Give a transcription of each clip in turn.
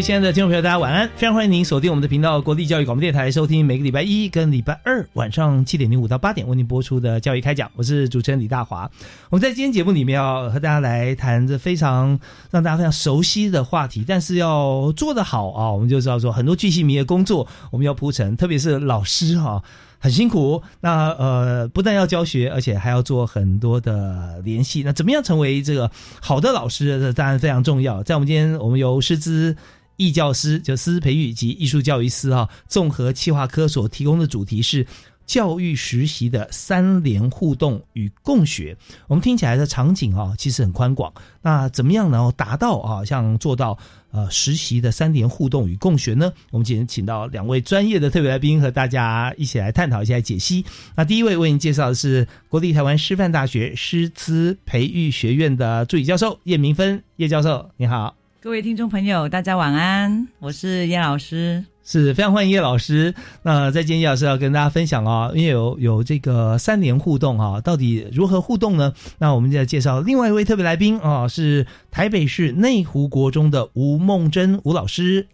亲爱的听众朋友，大家晚安！非常欢迎您锁定我们的频道——国立教育广播电台，收听每个礼拜一跟礼拜二晚上七点零五到八点为您播出的教育开讲。我是主持人李大华。我们在今天节目里面要和大家来谈着非常让大家非常熟悉的话题，但是要做得好啊，我们就知道说很多巨细迷的工作我们要铺陈，特别是老师哈很辛苦。那呃，不但要教学，而且还要做很多的联系。那怎么样成为这个好的老师？这当然非常重要。在我们今天，我们由师资。艺教师就师资培育及艺术教育师啊，综合企划科所提供的主题是教育实习的三联互动与共学。我们听起来的场景啊，其实很宽广。那怎么样能够达到啊，像做到呃实习的三联互动与共学呢？我们今天请到两位专业的特别来宾，和大家一起来探讨一下解析。那第一位为您介绍的是国立台湾师范大学师资培育学院的助理教授叶明芬叶教授，你好。各位听众朋友，大家晚安，我是叶老师，是非常欢迎叶老师。那在今天叶老师要跟大家分享啊，因为有有这个三连互动啊，到底如何互动呢？那我们就要介绍另外一位特别来宾啊，是台北市内湖国中的吴梦珍吴老师。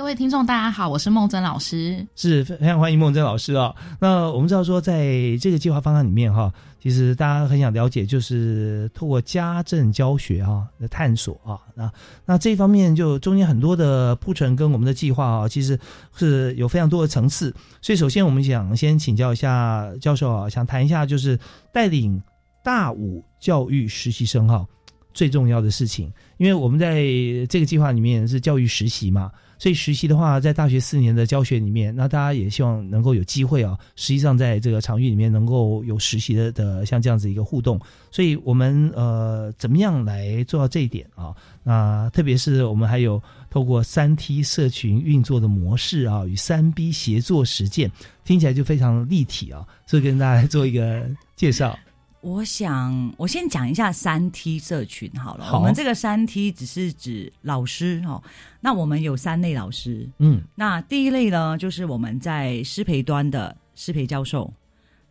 各位听众，大家好，我是梦珍老师，是非常欢迎梦珍老师啊。那我们知道说，在这个计划方案里面哈。其实大家很想了解，就是透过家政教学啊的探索啊，那那这一方面就中间很多的铺陈跟我们的计划啊，其实是有非常多的层次。所以首先我们想先请教一下教授啊，想谈一下就是带领大五教育实习生哈最重要的事情，因为我们在这个计划里面是教育实习嘛。所以实习的话，在大学四年的教学里面，那大家也希望能够有机会啊，实际上在这个场域里面能够有实习的的像这样子一个互动。所以我们呃，怎么样来做到这一点啊？那特别是我们还有透过三 T 社群运作的模式啊，与三 B 协作实践，听起来就非常立体啊。所以跟大家做一个介绍。我想，我先讲一下三 T 社群好了。我们这个三 T 只是指老师哈。那我们有三类老师，嗯，那第一类呢，就是我们在师培端的师培教授。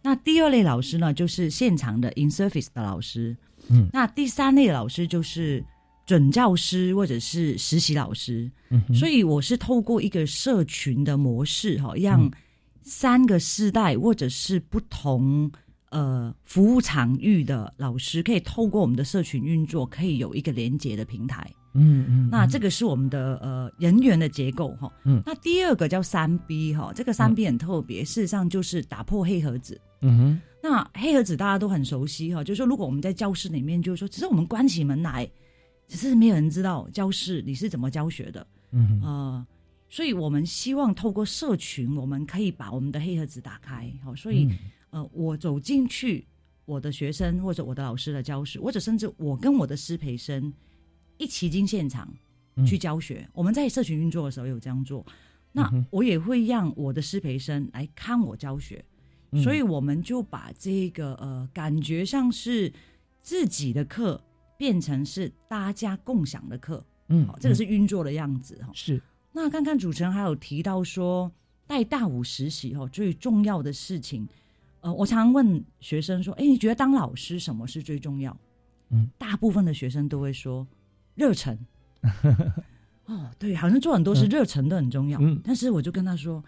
那第二类老师呢，就是现场的 in service 的老师，嗯。那第三类老师就是准教师或者是实习老师。嗯。所以我是透过一个社群的模式哈，让三个世代或者是不同。呃，服务场域的老师可以透过我们的社群运作，可以有一个连接的平台。嗯嗯，那这个是我们的呃人员的结构哈。嗯，那第二个叫三 B 哈，这个三 B 很特别，事实上就是打破黑盒子。嗯哼，那黑盒子大家都很熟悉哈，就是说如果我们在教室里面，就是说只是我们关起门来，只是没有人知道教室你是怎么教学的。嗯呃，所以我们希望透过社群，我们可以把我们的黑盒子打开。好，所以。呃，我走进去，我的学生或者我的老师的教室，或者甚至我跟我的师培生一起进现场去教学。我们在社群运作的时候有这样做，那我也会让我的师培生来看我教学，所以我们就把这个呃感觉像是自己的课变成是大家共享的课。嗯，好，这个是运作的样子哈。是。那刚刚主持人还有提到说带大五实习哈，最重要的事情。呃，我常问学生说：“哎，你觉得当老师什么是最重要？”嗯，大部分的学生都会说热忱。哦，对，好像做很多事热忱都很重要。嗯，但是我就跟他说，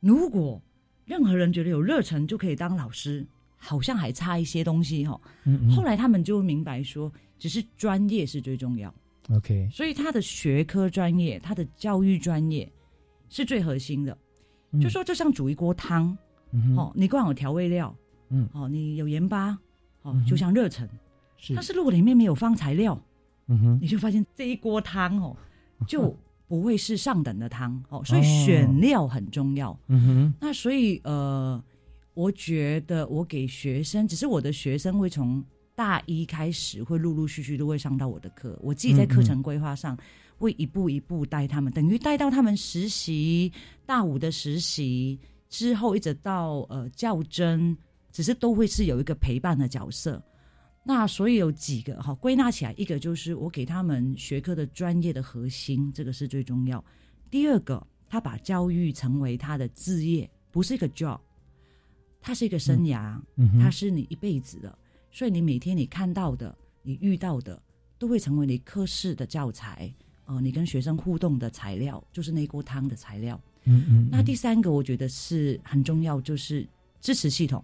如果任何人觉得有热忱就可以当老师，好像还差一些东西哈。嗯后来他们就明白说，只是专业是最重要。OK，所以他的学科专业，他的教育专业是最核心的。就说就像煮一锅汤，哦，你光有调味料，嗯，哦，你有盐巴，哦，就像热忱，是。但是如果里面没有放材料，嗯哼，你就发现这一锅汤哦，就不会是上等的汤哦。所以选料很重要。嗯哼。那所以呃，我觉得我给学生，只是我的学生会从大一开始会陆陆续续都会上到我的课，我自己在课程规划上。会一步一步带他们，等于带到他们实习大五的实习之后，一直到呃较真，只是都会是有一个陪伴的角色。那所以有几个哈，归纳起来，一个就是我给他们学科的专业的核心，这个是最重要。第二个，他把教育成为他的置业，不是一个 job，它是一个生涯，嗯它是你一辈子的。所以你每天你看到的，你遇到的，都会成为你课室的教材。哦，你跟学生互动的材料就是那锅汤的材料。嗯嗯。那第三个我觉得是很重要，就是支持系统。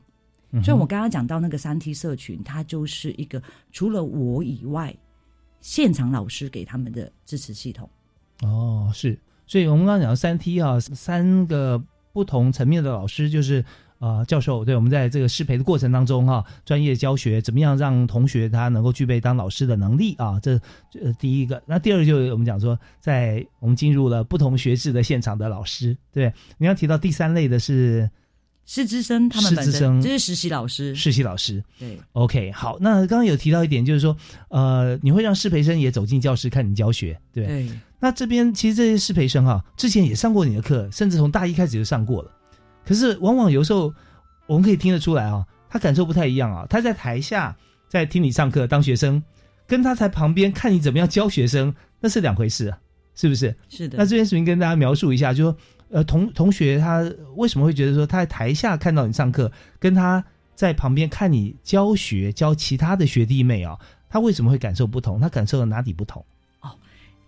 所以我刚刚讲到那个三 T 社群，它就是一个除了我以外，现场老师给他们的支持系统。哦，是。所以我们刚刚讲三 T 啊，三个不同层面的老师，就是。啊，教授，对我们在这个师培的过程当中，哈，专业教学怎么样让同学他能够具备当老师的能力啊？这呃第一个，那第二个就是我们讲说，在我们进入了不同学制的现场的老师，对，你要提到第三类的是师资生，他们师资生。这是实习老师，实习老师，对，OK，好，那刚刚有提到一点，就是说，呃，你会让师培生也走进教室看你教学，对，那这边其实这些师培生哈，之前也上过你的课，甚至从大一开始就上过了。可是，往往有时候我们可以听得出来啊，他感受不太一样啊。他在台下在听你上课当学生，跟他在旁边看你怎么样教学生，那是两回事，是不是？是的。那这边是不是跟大家描述一下，就说呃，同同学他为什么会觉得说他在台下看到你上课，跟他在旁边看你教学教其他的学弟妹啊，他为什么会感受不同？他感受到哪里不同？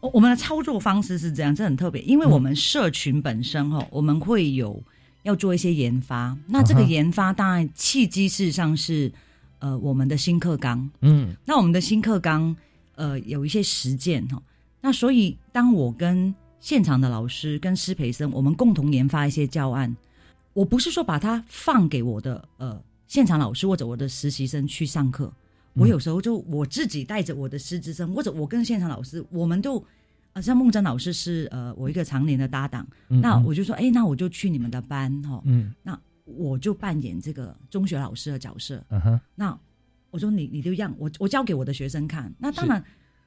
哦，我们的操作方式是这样，这很特别，因为我们社群本身哈，我们会有。要做一些研发，那这个研发当然契机事实上是，呃，我们的新课纲，嗯，那我们的新课纲，呃，有一些实践哈，那所以当我跟现场的老师跟师培生，我们共同研发一些教案，我不是说把它放给我的呃现场老师或者我的实习生去上课，我有时候就我自己带着我的师资生，或者我跟现场老师，我们都。啊，像孟真老师是呃我一个常年的搭档，那我就说，哎，那我就去你们的班哈，嗯那我就扮演这个中学老师的角色。嗯哼那我说你你就让我我教给我的学生看。那当然，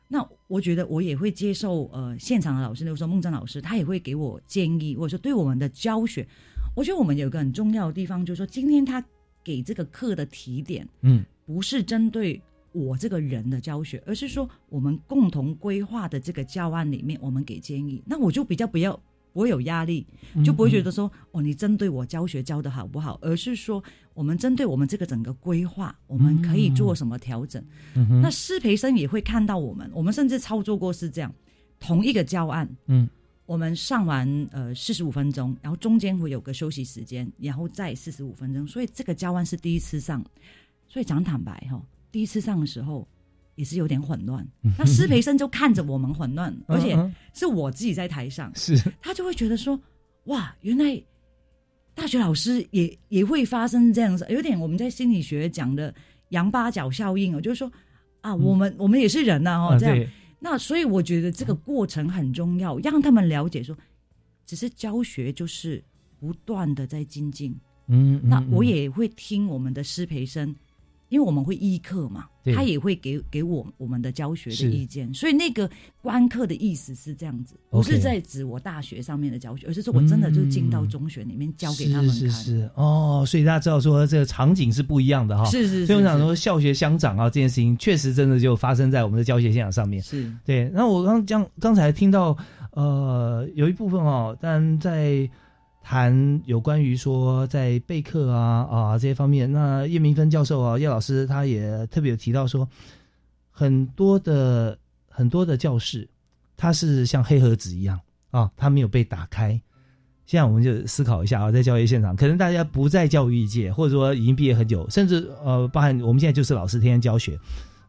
那我觉得我也会接受呃现场的老师，比如说孟真老师，他也会给我建议，或者说对我们的教学，我觉得我们有一个很重要的地方，就是说今天他给这个课的提点，嗯，不是针对。我这个人的教学，而是说我们共同规划的这个教案里面，我们给建议，那我就比较不要不会有压力，就不会觉得说哦，你针对我教学教的好不好，而是说我们针对我们这个整个规划，我们可以做什么调整。那师培生也会看到我们，我们甚至操作过是这样，同一个教案，嗯，我们上完呃四十五分钟，然后中间会有个休息时间，然后再四十五分钟，所以这个教案是第一次上，所以讲坦白哈。第一次上的时候也是有点混乱，那师培生就看着我们混乱，而且是我自己在台上，是。他就会觉得说，哇，原来大学老师也也会发生这样子，有点我们在心理学讲的羊八角效应哦，就是说啊，我们我们也是人呐，哦，这样，那所以我觉得这个过程很重要，让他们了解说，只是教学就是不断的在精进，嗯，那我也会听我们的师培生。因为我们会依课嘛，他也会给给我我们的教学的意见，所以那个观课的意思是这样子，不是在指我大学上面的教学，而是说我真的就进到中学里面教给他们看。是是哦，所以大家知道说这个场景是不一样的哈。是是。所以我想说，校学相长啊，这件事情确实真的就发生在我们的教学现场上面。是对。那我刚刚刚才听到呃，有一部分哦，但在。谈有关于说在备课啊啊这些方面，那叶明芬教授啊叶老师他也特别有提到说，很多的很多的教室，它是像黑盒子一样啊，它没有被打开，现在我们就思考一下啊，在教育现场，可能大家不在教育界，或者说已经毕业很久，甚至呃，包含我们现在就是老师天天教学，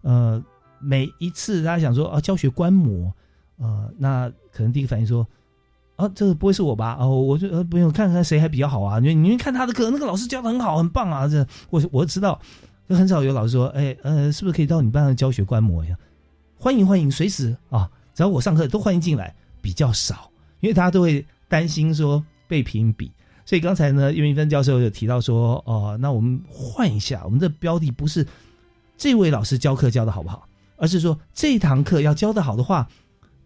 呃，每一次大家想说啊，教学观摩，呃，那可能第一个反应说，啊，这个不会是我吧？哦，我就呃不用看看谁还比较好啊？你你们看他的课，那个老师教的很好，很棒啊！这我我知道，就很少有老师说，哎呃，是不是可以到你班上教学观摩一下？欢迎欢迎，随时啊，只要我上课都欢迎进来，比较少，因为大家都会。担心说被评比，所以刚才呢，叶明芬教授有提到说，哦，那我们换一下，我们的标的不是这位老师教课教的好不好，而是说这堂课要教的好的话，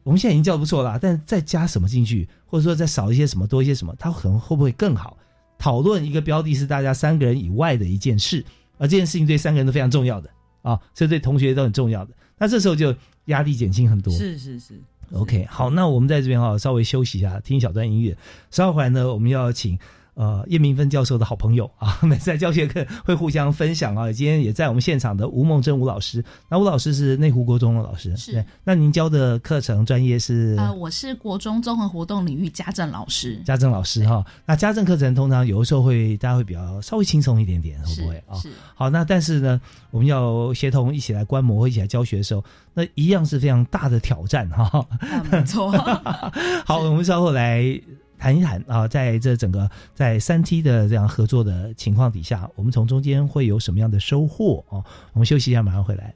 我们现在已经教的不错了，但再加什么进去，或者说再少一些什么，多一些什么，它可能会不会更好？讨论一个标的是大家三个人以外的一件事，而这件事情对三个人都非常重要的啊，所以对同学都很重要的，那这时候就压力减轻很多。是是是。OK，好，那我们在这边哈稍微休息一下，听一小段音乐。稍后回来呢，我们要请呃叶明芬教授的好朋友啊，每次在教学课会互相分享啊。今天也在我们现场的吴梦真吴老师，那吴老师是内湖国中的老师，是。那您教的课程专业是？呃，我是国中综合活动领域家政老师。家政老师哈，那家政课程通常有的时候会大家会比较稍微轻松一点点，会不会啊？是。好，那但是呢，我们要协同一起来观摩或一起来教学的时候。那一样是非常大的挑战哈，没错。好，我们稍后来谈一谈啊，在这整个在三 T 的这样合作的情况底下，我们从中间会有什么样的收获啊？我们休息一下，马上回来。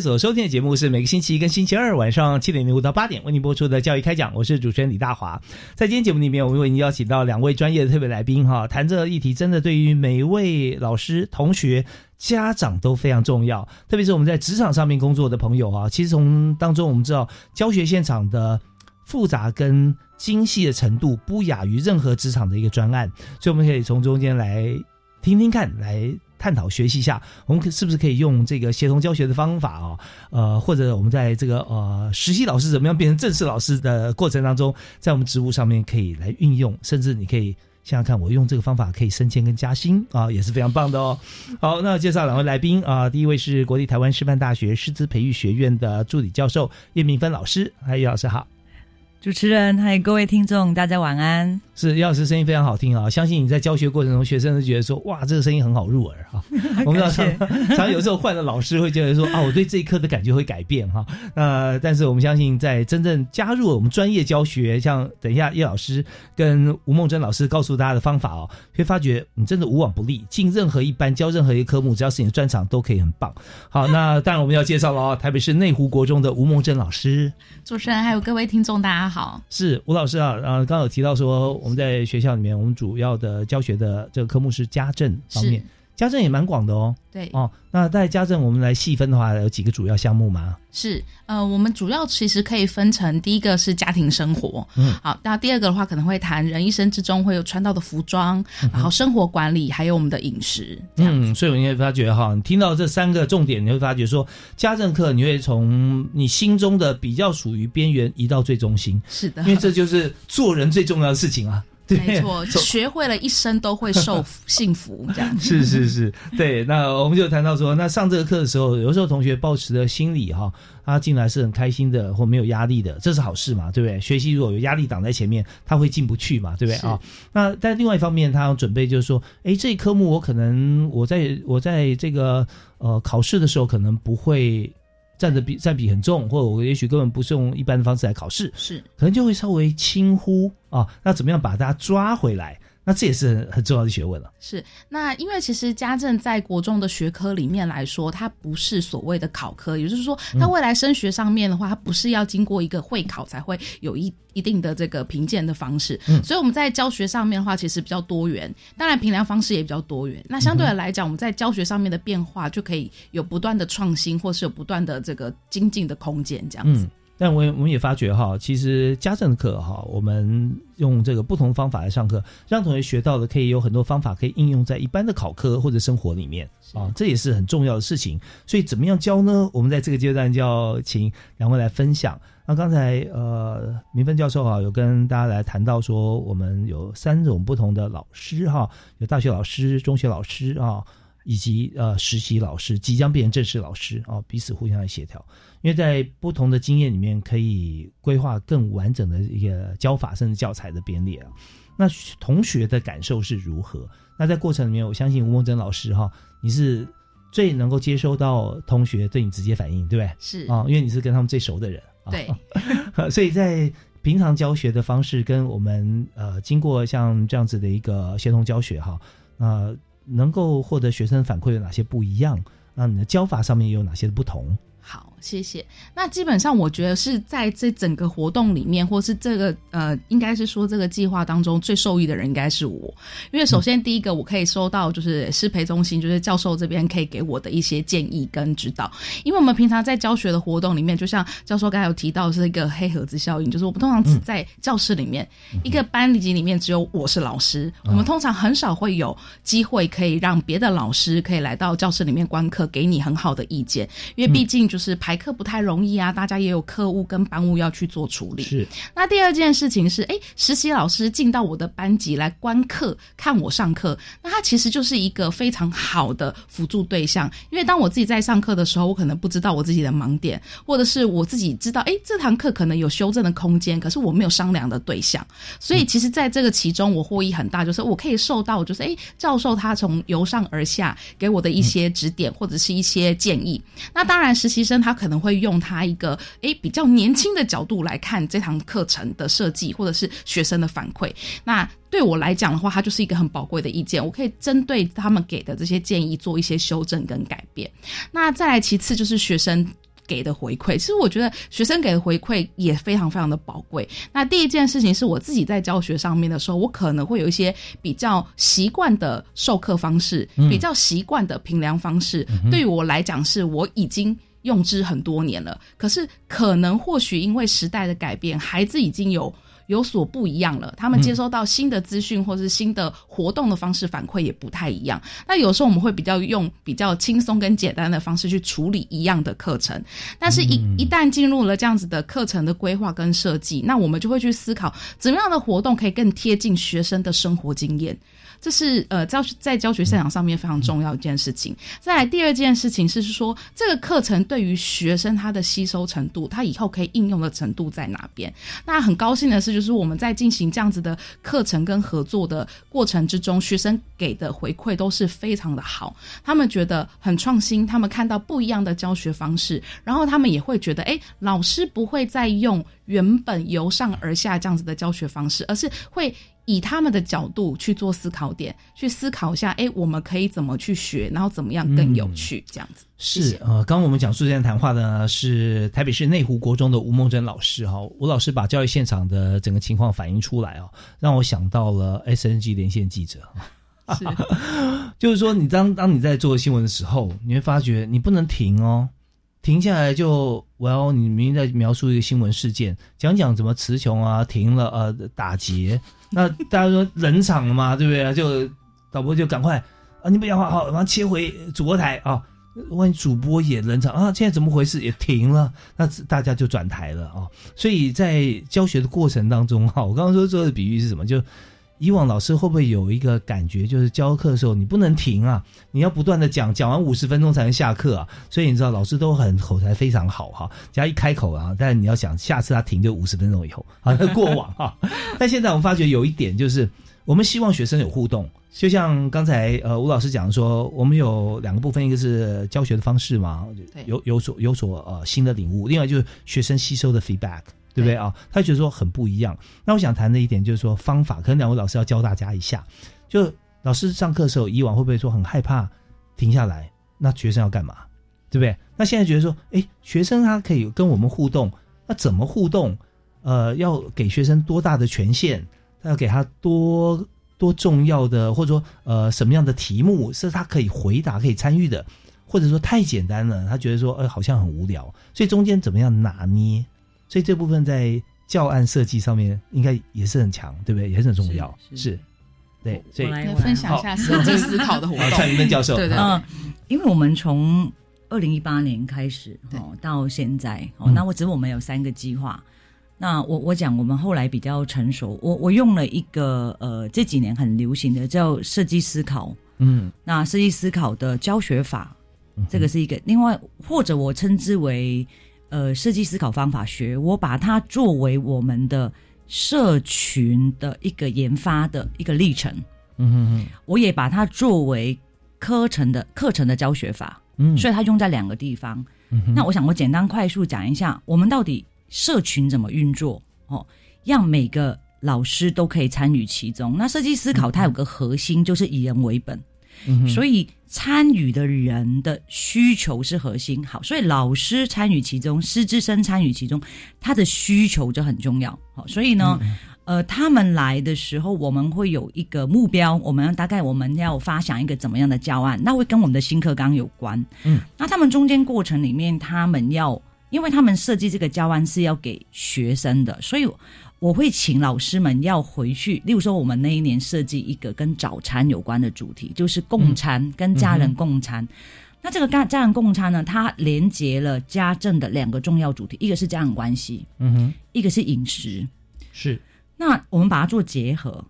所收听的节目是每个星期一跟星期二晚上七点零五到八点为您播出的教育开讲，我是主持人李大华。在今天节目里面，我们为您邀请到两位专业的特别来宾哈，谈这个议题真的对于每一位老师、同学、家长都非常重要。特别是我们在职场上面工作的朋友啊，其实从当中我们知道教学现场的复杂跟精细的程度不亚于任何职场的一个专案，所以我们可以从中间来听听看来。探讨学习一下，我们可是不是可以用这个协同教学的方法啊？呃，或者我们在这个呃实习老师怎么样变成正式老师的过程当中，在我们职务上面可以来运用，甚至你可以想想看，我用这个方法可以升迁跟加薪啊，也是非常棒的哦。好，那介绍两位来宾啊，第一位是国立台湾师范大学师资培育学院的助理教授叶明芬老师，嗨，叶老师好。主持人，还有各位听众，大家晚安。是叶老师声音非常好听啊！相信你在教学过程中，学生都觉得说，哇，这个声音很好入耳啊。我们常常有时候换了老师，会觉得说，啊，我对这一课的感觉会改变哈。呃，但是我们相信，在真正加入我们专业教学，像等一下叶老师跟吴梦珍老师告诉大家的方法哦，会发觉你真的无往不利，进任何一班教任何一个科目，只要是你的专长，都可以很棒。好，那当然我们要介绍了哦，台北市内湖国中的吴梦珍老师。主持人还有各位听众，大家好。是吴老师啊，呃，刚刚有提到说，我们在学校里面，我们主要的教学的这个科目是家政方面。家政也蛮广的哦，对。哦，那在家政我们来细分的话，有几个主要项目吗？是，呃，我们主要其实可以分成第一个是家庭生活，嗯，好，那第二个的话可能会谈人一生之中会有穿到的服装，然后生活管理，还有我们的饮食，嗯，所以你会发觉哈，你听到这三个重点，你会发觉说家政课你会从你心中的比较属于边缘移到最中心，是的，因为这就是做人最重要的事情啊。没错，学会了一生都会受幸福 这样。是是是，对。那我们就谈到说，那上这个课的时候，有时候同学抱持的心理哈，他进来是很开心的，或没有压力的，这是好事嘛，对不对？学习如果有压力挡在前面，他会进不去嘛，对不对啊？那但另外一方面，他要准备就是说，哎，这一科目我可能我在我在这个呃考试的时候可能不会。占的比占比很重，或者我也许根本不是用一般的方式来考试，是可能就会稍微轻忽啊。那怎么样把大家抓回来？那这也是很很重要的学问了。是，那因为其实家政在国中的学科里面来说，它不是所谓的考科，也就是说，它未来升学上面的话，它不是要经过一个会考才会有一一定的这个评鉴的方式。嗯，所以我们在教学上面的话，其实比较多元，当然评量方式也比较多元。那相对的来讲，我们在教学上面的变化就可以有不断的创新，或是有不断的这个精进的空间，这样子。但我我们也发觉哈，其实家政课哈，我们用这个不同方法来上课，让同学学到的可以有很多方法可以应用在一般的考科或者生活里面啊，这也是很重要的事情。所以怎么样教呢？我们在这个阶段就要请两位来分享。那刚才呃，明芬教授啊有跟大家来谈到说，我们有三种不同的老师哈，有大学老师、中学老师啊。以及呃实习老师即将变成正式老师哦，彼此互相来协调，因为在不同的经验里面可以规划更完整的一个教法甚至教材的编列啊。那同学的感受是如何？那在过程里面，我相信吴梦珍老师哈，你是最能够接收到同学对你直接反应，对不对？是啊，因为你是跟他们最熟的人。对，所以在平常教学的方式跟我们呃经过像这样子的一个协同教学哈，那。能够获得学生反馈有哪些不一样？那你的教法上面有哪些不同？好，谢谢。那基本上，我觉得是在这整个活动里面，或是这个呃，应该是说这个计划当中最受益的人应该是我，因为首先第一个，我可以收到就是师培中心，就是教授这边可以给我的一些建议跟指导。因为我们平常在教学的活动里面，就像教授刚才有提到是一个黑盒子效应，就是我们通常只在教室里面一个班级里面只有我是老师，我们通常很少会有机会可以让别的老师可以来到教室里面观课，给你很好的意见，因为毕竟就。就是排课不太容易啊，大家也有课务跟班务要去做处理。是。那第二件事情是，哎，实习老师进到我的班级来观课，看我上课，那他其实就是一个非常好的辅助对象。因为当我自己在上课的时候，我可能不知道我自己的盲点，或者是我自己知道，哎，这堂课可能有修正的空间，可是我没有商量的对象。所以，其实在这个其中，我获益很大，就是我可以受到，就是哎，教授他从由上而下给我的一些指点或者是一些建议。那当然，实习。生他可能会用他一个诶比较年轻的角度来看这堂课程的设计，或者是学生的反馈。那对我来讲的话，它就是一个很宝贵的意见，我可以针对他们给的这些建议做一些修正跟改变。那再来其次就是学生给的回馈，其实我觉得学生给的回馈也非常非常的宝贵。那第一件事情是我自己在教学上面的时候，我可能会有一些比较习惯的授课方式，比较习惯的评量方式，对于我来讲是我已经。用之很多年了，可是可能或许因为时代的改变，孩子已经有有所不一样了。他们接收到新的资讯或是新的活动的方式反馈也不太一样。那有时候我们会比较用比较轻松跟简单的方式去处理一样的课程，但是一一旦进入了这样子的课程的规划跟设计，那我们就会去思考怎么样的活动可以更贴近学生的生活经验。这是呃教在教学现场上面非常重要一件事情。再来第二件事情是说，这个课程对于学生他的吸收程度，他以后可以应用的程度在哪边？那很高兴的是，就是我们在进行这样子的课程跟合作的过程之中，学生给的回馈都是非常的好。他们觉得很创新，他们看到不一样的教学方式，然后他们也会觉得，哎，老师不会再用原本由上而下这样子的教学方式，而是会。以他们的角度去做思考点，去思考一下，哎，我们可以怎么去学，然后怎么样更有趣，这样子。是呃，刚刚我们讲述这段谈话的呢，是台北市内湖国中的吴梦珍老师哈，吴老师把教育现场的整个情况反映出来哦，让我想到了 SNG 连线记者，是，就是说你当当你在做新闻的时候，你会发觉你不能停哦。停下来就，我要你明明在描述一个新闻事件，讲讲怎么词穷啊，停了呃打结，那大家说冷场了嘛，对不对？就导播就赶快啊，你不讲话好，马上切回主播台啊，万一主播也冷场啊，现在怎么回事？也停了，那大家就转台了啊。所以在教学的过程当中哈，我刚刚说做的比喻是什么？就以往老师会不会有一个感觉，就是教课的时候你不能停啊，你要不断的讲，讲完五十分钟才能下课啊。所以你知道老师都很口才非常好哈，只要一开口啊，但是你要想下次他停就五十分钟以后啊，过往哈。但现在我们发觉有一点就是，我们希望学生有互动，就像刚才呃吴老师讲说，我们有两个部分，一个是教学的方式嘛，有有所有所呃新的领悟，另外就是学生吸收的 feedback。对不对啊？他觉得说很不一样。那我想谈的一点就是说方法，可能两位老师要教大家一下。就老师上课的时候，以往会不会说很害怕停下来？那学生要干嘛？对不对？那现在觉得说，哎，学生他可以跟我们互动，那怎么互动？呃，要给学生多大的权限？要给他多多重要的，或者说呃什么样的题目是他可以回答、可以参与的？或者说太简单了，他觉得说，哎，好像很无聊。所以中间怎么样拿捏？所以这部分在教案设计上面应该也是很强，对不对？也是很重要。是，对。所以来分享一下设计思考的活动。蔡云登教授，对对。嗯，因为我们从二零一八年开始哦，到现在哦，那我只我们有三个计划。那我我讲，我们后来比较成熟，我我用了一个呃这几年很流行的叫设计思考。嗯。那设计思考的教学法，这个是一个。另外，或者我称之为。呃，设计思考方法学，我把它作为我们的社群的一个研发的一个历程。嗯哼哼，我也把它作为课程的课程的教学法。嗯，所以它用在两个地方。嗯那我想我简单快速讲一下，我们到底社群怎么运作哦，让每个老师都可以参与其中。那设计思考它有个核心，就是以人为本。所以参与的人的需求是核心，好，所以老师参与其中，师资生参与其中，他的需求就很重要，好，所以呢，呃，他们来的时候，我们会有一个目标，我们大概我们要发想一个怎么样的教案，那会跟我们的新课纲有关，嗯，那他们中间过程里面，他们要，因为他们设计这个教案是要给学生的，所以。我会请老师们要回去，例如说，我们那一年设计一个跟早餐有关的主题，就是共餐，跟家人共餐。那这个家家人共餐呢，它连接了家政的两个重要主题，一个是家人关系，嗯哼，一个是饮食，是。那我们把它做结合，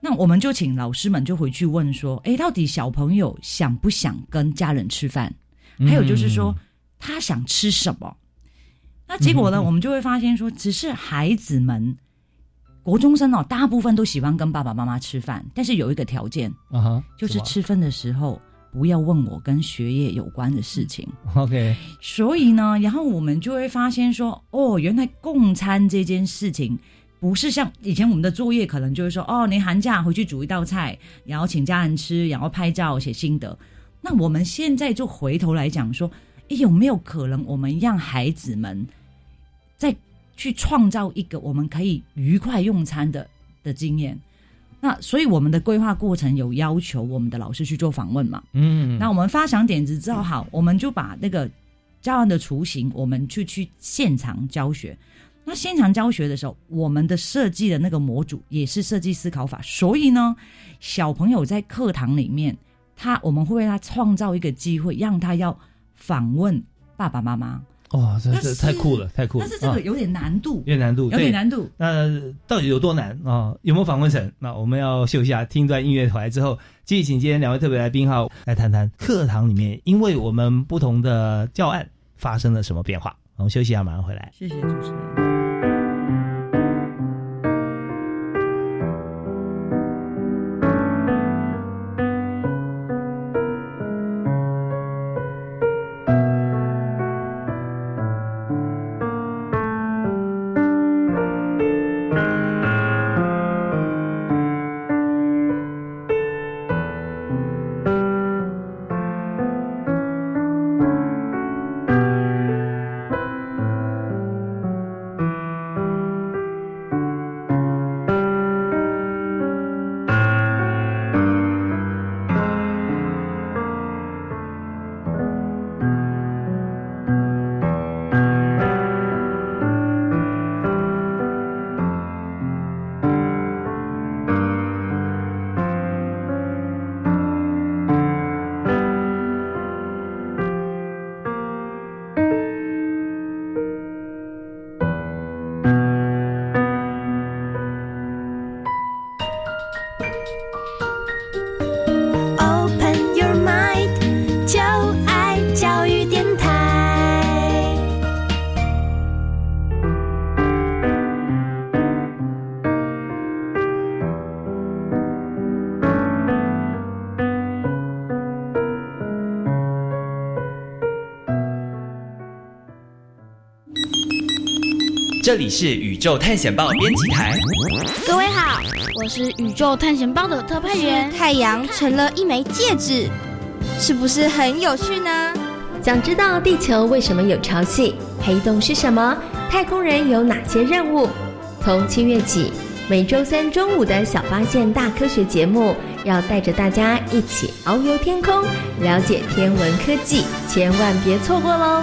那我们就请老师们就回去问说，哎，到底小朋友想不想跟家人吃饭？还有就是说，他想吃什么？那结果呢，我们就会发现说，只是孩子们。国中生哦，大部分都喜欢跟爸爸妈妈吃饭，但是有一个条件，啊哈，就是吃饭的时候不要问我跟学业有关的事情。OK，所以呢，然后我们就会发现说，哦，原来共餐这件事情不是像以前我们的作业，可能就是说，哦，你寒假回去煮一道菜，然后请家人吃，然后拍照写心得。那我们现在就回头来讲说，有没有可能我们让孩子们在。去创造一个我们可以愉快用餐的的经验，那所以我们的规划过程有要求我们的老师去做访问嘛？嗯，那我们发想点子之后，好，我们就把那个教案的雏形，我们去去现场教学。那现场教学的时候，我们的设计的那个模组也是设计思考法，所以呢，小朋友在课堂里面，他我们会为他创造一个机会，让他要访问爸爸妈妈。哇，这这太酷了，太酷了！但是这个有点难度，有点难度，有点难度。那到底有多难啊？有没有访问成？那我们要休息一下，听一段音乐回来之后，继续请今天两位特别来宾哈，来谈谈课堂里面，因为我们不同的教案发生了什么变化。我们休息一下，马上回来。谢谢主持人。这里是宇宙探险报编辑台。各位好，我是宇宙探险报的特派员。太阳成了一枚戒指，是不是很有趣呢？想知道地球为什么有潮汐？黑洞是什么？太空人有哪些任务？从七月起，每周三中午的小发现大科学节目，要带着大家一起遨游天空，了解天文科技，千万别错过喽！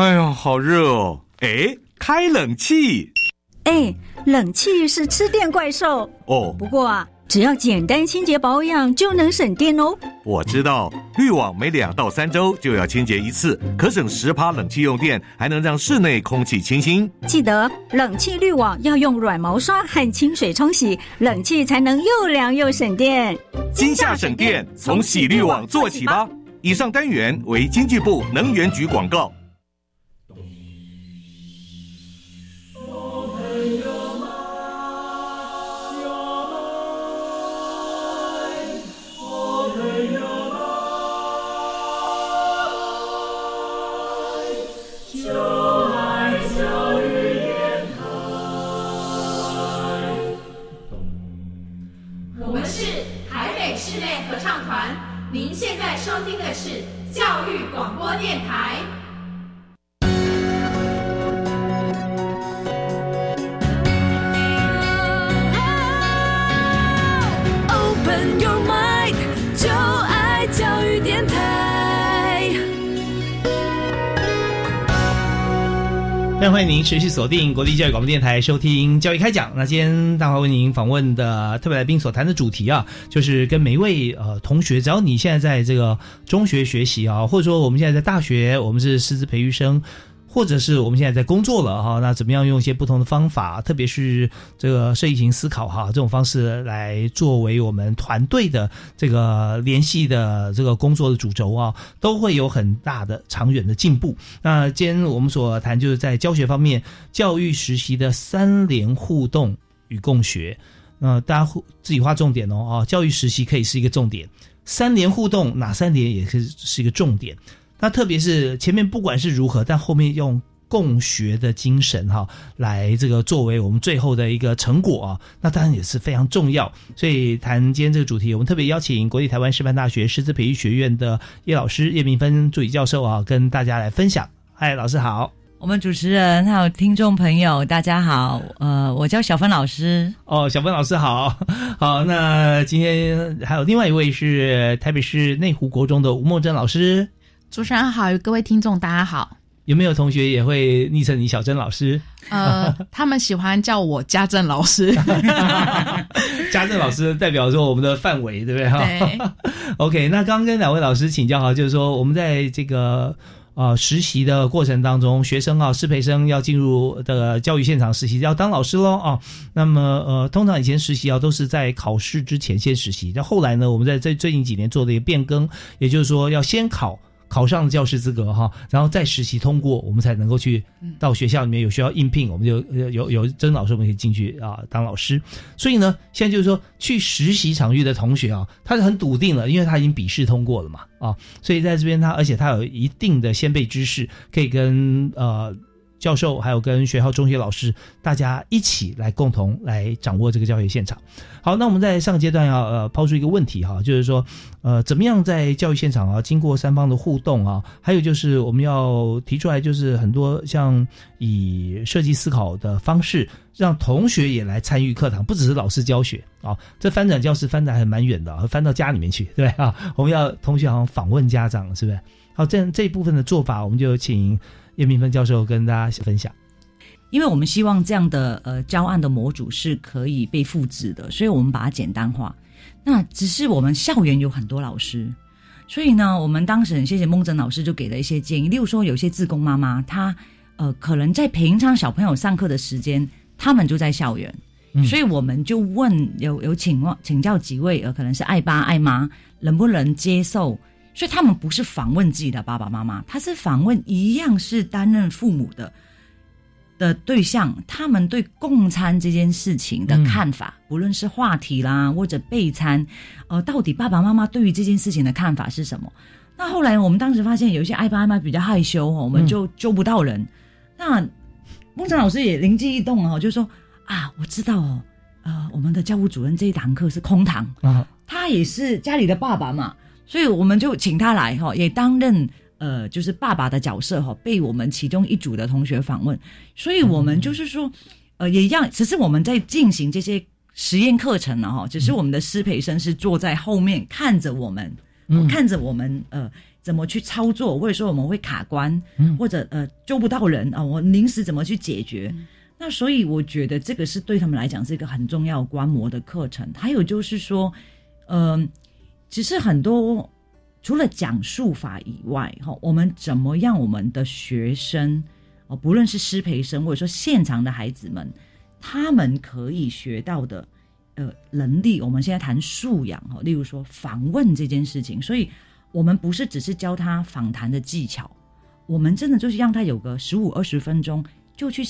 哎呀，好热哦！哎，开冷气。哎，冷气是吃电怪兽哦。不过啊，只要简单清洁保养就能省电哦。我知道，滤网每两到三周就要清洁一次，可省十趴冷气用电，还能让室内空气清新。记得冷气滤网要用软毛刷和清水冲洗，冷气才能又凉又省电。今夏省电，从洗滤网做起吧。以上单元为经济部能源局广告。欢迎您持续锁定国立教育广播电台收听教育开讲。那今天大华为您访问的特别来宾所谈的主题啊，就是跟每一位呃同学，只要你现在在这个中学学习啊，或者说我们现在在大学，我们是师资培育生。或者是我们现在在工作了哈，那怎么样用一些不同的方法，特别是这个设计型思考哈这种方式来作为我们团队的这个联系的这个工作的主轴啊，都会有很大的长远的进步。那今天我们所谈就是在教学方面，教育实习的三联互动与共学。那大家自己画重点哦啊，教育实习可以是一个重点，三联互动哪三联也是是一个重点。那特别是前面不管是如何，但后面用共学的精神哈，来这个作为我们最后的一个成果啊，那当然也是非常重要。所以谈今天这个主题，我们特别邀请国立台湾师范大学师资培育学院的叶老师叶明芬助理教授啊，跟大家来分享。嗨，老师好！我们主持人还有听众朋友，大家好。呃，我叫小芬老师。哦，小芬老师好。好，那今天还有另外一位是台北市内湖国中的吴梦珍老师。主持人好，各位听众大家好。有没有同学也会昵称你小珍老师？呃，他们喜欢叫我家政老师。家政老师代表说我们的范围，对不对？哈。OK，那刚刚跟两位老师请教哈，就是说我们在这个呃实习的过程当中，学生啊，师培生要进入的教育现场实习，要当老师喽啊。那么呃，通常以前实习啊都是在考试之前先实习，那后来呢，我们在这最近几年做的一个变更，也就是说要先考。考上了教师资格哈，然后再实习通过，我们才能够去到学校里面有学校应聘，我们就有有真老师我们可以进去啊当老师。所以呢，现在就是说去实习场域的同学啊，他是很笃定了，因为他已经笔试通过了嘛啊，所以在这边他而且他有一定的先辈知识，可以跟呃。教授还有跟学校中学老师，大家一起来共同来掌握这个教学现场。好，那我们在上阶段要呃抛出一个问题哈，就是说呃怎么样在教育现场啊，经过三方的互动啊，还有就是我们要提出来，就是很多像以设计思考的方式，让同学也来参与课堂，不只是老师教学啊。这翻转教室翻的还蛮远的，翻到家里面去，对啊，我们要同学好像访问家长，是不是？好，这这一部分的做法，我们就请。叶明芬教授跟大家分享，因为我们希望这样的呃教案的模组是可以被复制的，所以我们把它简单化。那只是我们校园有很多老师，所以呢，我们当时很谢谢孟真老师就给了一些建议，例如说有些自工妈妈她呃，可能在平常小朋友上课的时间，他们就在校园，所以我们就问有有请问请教几位呃，可能是爱爸爱妈能不能接受？所以他们不是访问自己的爸爸妈妈，他是访问一样是担任父母的的对象，他们对共餐这件事情的看法，不论是话题啦或者备餐，呃，到底爸爸妈妈对于这件事情的看法是什么？那后来我们当时发现，有一些爱爸爱妈比较害羞哦，我们就揪不到人。那孟辰老师也灵机一动哦，就说啊，我知道哦，呃，我们的教务主任这一堂课是空堂啊，他也是家里的爸爸嘛。所以我们就请他来哈，也担任呃，就是爸爸的角色哈，被我们其中一组的同学访问。所以我们就是说，呃，也一样，只是我们在进行这些实验课程了哈，只是我们的师培生是坐在后面看着我们，看着我们呃怎么去操作，或者说我们会卡关，或者呃救不到人啊，我临时怎么去解决？那所以我觉得这个是对他们来讲是一个很重要观摩的课程。还有就是说，嗯。只是很多，除了讲述法以外，哈，我们怎么样？我们的学生哦，不论是师培生或者说现场的孩子们，他们可以学到的呃能力，我们现在谈素养哈，例如说访问这件事情，所以我们不是只是教他访谈的技巧，我们真的就是让他有个十五二十分钟就去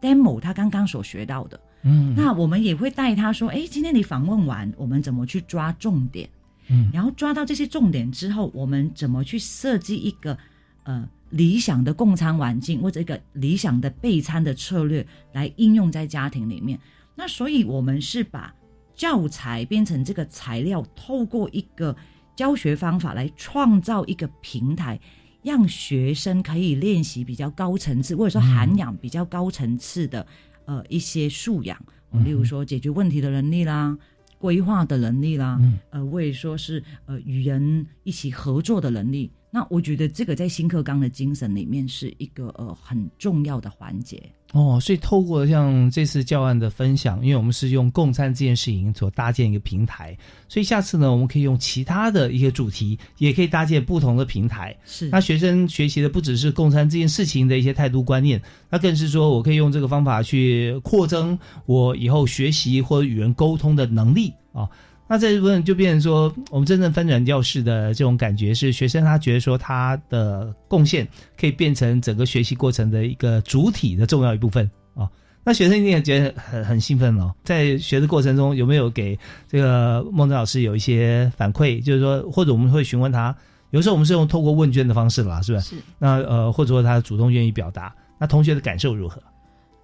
demo 他刚刚所学到的，嗯，那我们也会带他说，哎，今天你访问完，我们怎么去抓重点？嗯，然后抓到这些重点之后，我们怎么去设计一个呃理想的共餐环境，或者一个理想的备餐的策略来应用在家庭里面？那所以，我们是把教材变成这个材料，透过一个教学方法来创造一个平台，让学生可以练习比较高层次，或者说涵养比较高层次的呃一些素养，例如说解决问题的能力啦。规划的能力啦，呃，或者说是呃与人一起合作的能力，那我觉得这个在新课纲的精神里面是一个呃很重要的环节。哦，所以透过像这次教案的分享，因为我们是用共餐这件事情所搭建一个平台，所以下次呢，我们可以用其他的一些主题，也可以搭建不同的平台。是，那学生学习的不只是共餐这件事情的一些态度观念，那更是说我可以用这个方法去扩增我以后学习或者与人沟通的能力啊。那这部分就变成说，我们真正翻转教室的这种感觉是，学生他觉得说他的贡献可以变成整个学习过程的一个主体的重要一部分啊。那学生一定也觉得很很兴奋哦。在学的过程中，有没有给这个孟真老师有一些反馈？就是说，或者我们会询问他，有时候我们是用透过问卷的方式啦，是吧？是。那呃，或者说他主动愿意表达，那同学的感受如何？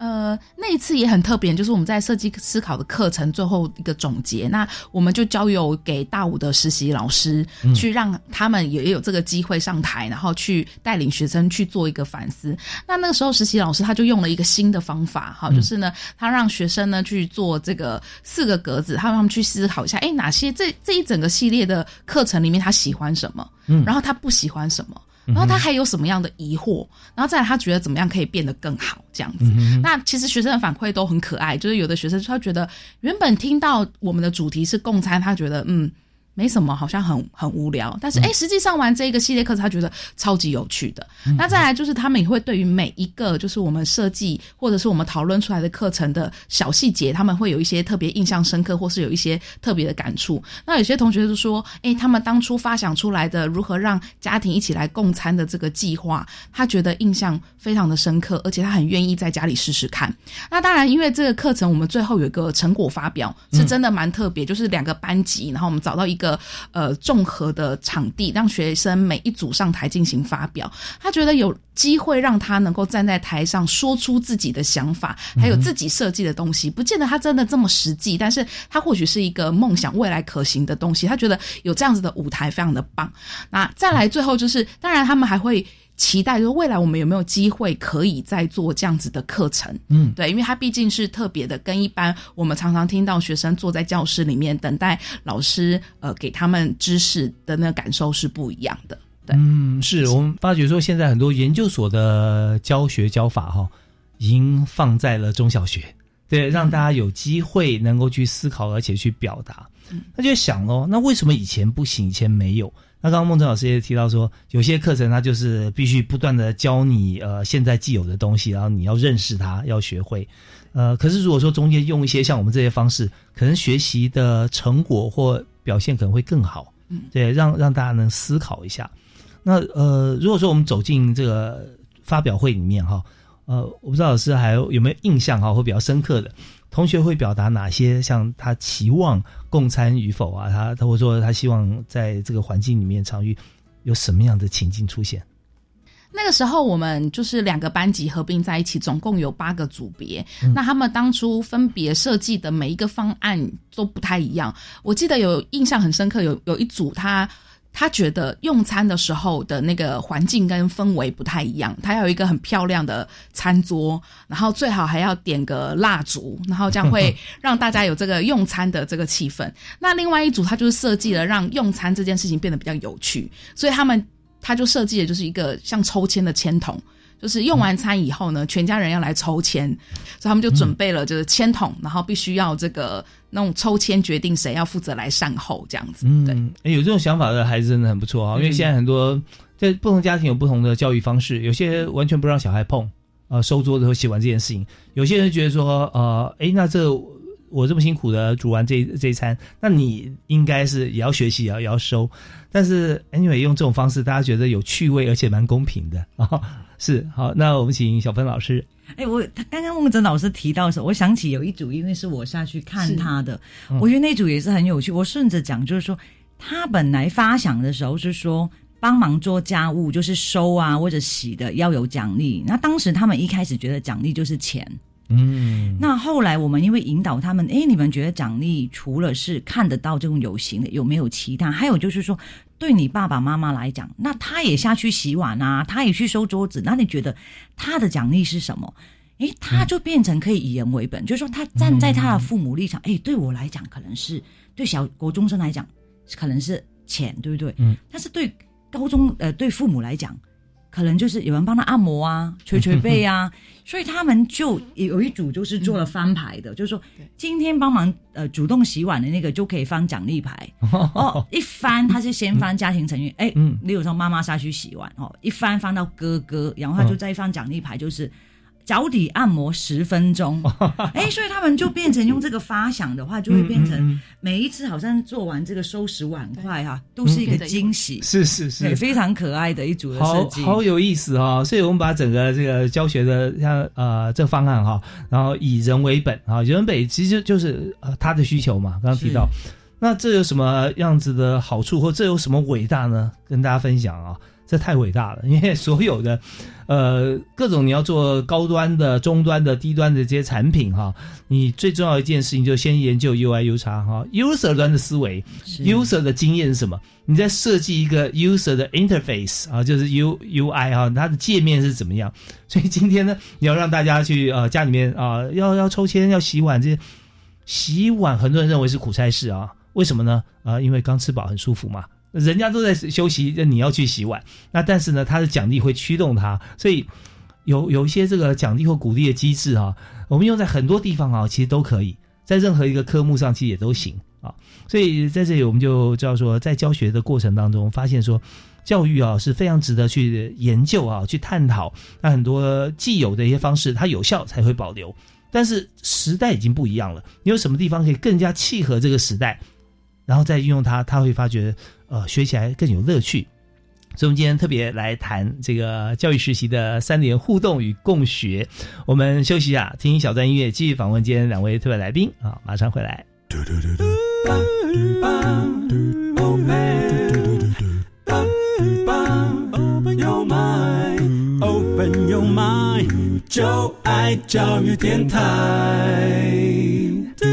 呃，那一次也很特别，就是我们在设计思考的课程最后一个总结，那我们就交由给大五的实习老师去让他们也有这个机会上台，然后去带领学生去做一个反思。那那个时候实习老师他就用了一个新的方法，哈，就是呢，他让学生呢去做这个四个格子，他让他们去思考一下，哎，哪些这这一整个系列的课程里面他喜欢什么，嗯，然后他不喜欢什么。然后他还有什么样的疑惑？然后再来他觉得怎么样可以变得更好？这样子。那其实学生的反馈都很可爱，就是有的学生他觉得原本听到我们的主题是共餐，他觉得嗯。没什么，好像很很无聊。但是，哎，实际上完这一个系列课程，他觉得超级有趣的。那再来就是，他们也会对于每一个就是我们设计或者是我们讨论出来的课程的小细节，他们会有一些特别印象深刻，或是有一些特别的感触。那有些同学就说，哎，他们当初发想出来的如何让家庭一起来共餐的这个计划，他觉得印象非常的深刻，而且他很愿意在家里试试看。那当然，因为这个课程我们最后有一个成果发表，是真的蛮特别，就是两个班级，然后我们找到一个。呃，综合的场地让学生每一组上台进行发表，他觉得有机会让他能够站在台上说出自己的想法，还有自己设计的东西，不见得他真的这么实际，但是他或许是一个梦想未来可行的东西，他觉得有这样子的舞台非常的棒。那再来最后就是，当然他们还会。期待说未来我们有没有机会可以再做这样子的课程？嗯，对，因为它毕竟是特别的，跟一般我们常常听到学生坐在教室里面等待老师呃给他们知识的那个感受是不一样的。对，嗯，是我们发觉说现在很多研究所的教学教法哈，已经放在了中小学，对，让大家有机会能够去思考而且去表达。那就想哦，那为什么以前不行，以前没有？那刚刚孟真老师也提到说，有些课程它就是必须不断的教你呃现在既有的东西，然后你要认识它，要学会。呃，可是如果说中间用一些像我们这些方式，可能学习的成果或表现可能会更好。嗯，对，让让大家能思考一下。那呃，如果说我们走进这个发表会里面哈，呃，我不知道老师还有有没有印象哈，会比较深刻的。同学会表达哪些像他期望共餐与否啊？他他或者说他希望在这个环境里面常遇有什么样的情境出现？那个时候我们就是两个班级合并在一起，总共有八个组别。那他们当初分别设计的每一个方案都不太一样。我记得有印象很深刻，有有一组他。他觉得用餐的时候的那个环境跟氛围不太一样，他要有一个很漂亮的餐桌，然后最好还要点个蜡烛，然后这样会 让大家有这个用餐的这个气氛。那另外一组他就是设计了让用餐这件事情变得比较有趣，所以他们他就设计的就是一个像抽签的签筒。就是用完餐以后呢，全家人要来抽签，所以他们就准备了就是签筒，然后必须要这个那种抽签决定谁要负责来善后这样子。嗯，哎，有这种想法的孩子真的很不错啊，因为现在很多在不同家庭有不同的教育方式，有些完全不让小孩碰呃收桌子和洗碗这件事情，有些人觉得说呃，哎，那这我这么辛苦的煮完这这一餐，那你应该是也要学习也要也要收，但是 anyway 用这种方式，大家觉得有趣味而且蛮公平的啊。是好，那我们请小芬老师。哎，我他刚刚孟真老师提到的时候，我想起有一组，因为是我下去看他的，我觉得那组也是很有趣。我顺着讲，就是说他本来发想的时候是说帮忙做家务，就是收啊或者洗的要有奖励。那当时他们一开始觉得奖励就是钱，嗯。那后来我们因为引导他们，哎，你们觉得奖励除了是看得到这种有形的，有没有其他？还有就是说。对你爸爸妈妈来讲，那他也下去洗碗啊，他也去收桌子，那你觉得他的奖励是什么？诶，他就变成可以以人为本，就是说他站在他的父母立场，诶，对我来讲可能是对小国中生来讲可能是钱，对不对？嗯，但是对高中呃对父母来讲。可能就是有人帮他按摩啊，捶捶背啊，所以他们就有一组就是做了翻牌的，就是说 今天帮忙呃主动洗碗的那个就可以翻奖励牌。哦，一翻他是先翻家庭成员，哎，例如说妈妈下去洗碗哦，一翻翻到哥哥，然后他就再翻奖励牌，就是。脚底按摩十分钟，哎，所以他们就变成用这个发响的话，就会变成每一次好像做完这个收拾碗筷哈，都是一个惊喜，是是是，非常可爱的一组的设计，好有意思哈。所以我们把整个这个教学的像呃这个方案哈，然后以人为本啊，人本其实就是呃他的需求嘛。刚刚提到，那这有什么样子的好处，或这有什么伟大呢？跟大家分享啊。这太伟大了，因为所有的，呃，各种你要做高端的、中端的、低端的这些产品哈，你最重要一件事情就先研究 UI、U 叉哈，user 端的思维，user 的经验是什么？你在设计一个 user 的 interface 啊，就是 U UI 哈，它的界面是怎么样？所以今天呢，你要让大家去呃家里面啊，要要抽签、要洗碗，这些洗碗很多人认为是苦差事啊，为什么呢？啊，因为刚吃饱很舒服嘛。人家都在休息，那你要去洗碗。那但是呢，他的奖励会驱动他，所以有有一些这个奖励或鼓励的机制啊，我们用在很多地方啊，其实都可以在任何一个科目上，其实也都行啊。所以在这里，我们就知道说，在教学的过程当中，发现说，教育啊是非常值得去研究啊，去探讨。那很多既有的一些方式，它有效才会保留。但是时代已经不一样了，你有什么地方可以更加契合这个时代，然后再运用它，他会发觉。呃，学起来更有乐趣，所以我们今天特别来谈这个教育实习的三联互动与共学。我们休息一下，听一小段音乐，继续访问今天两位特别来宾啊，马上回来。就爱教育电台。今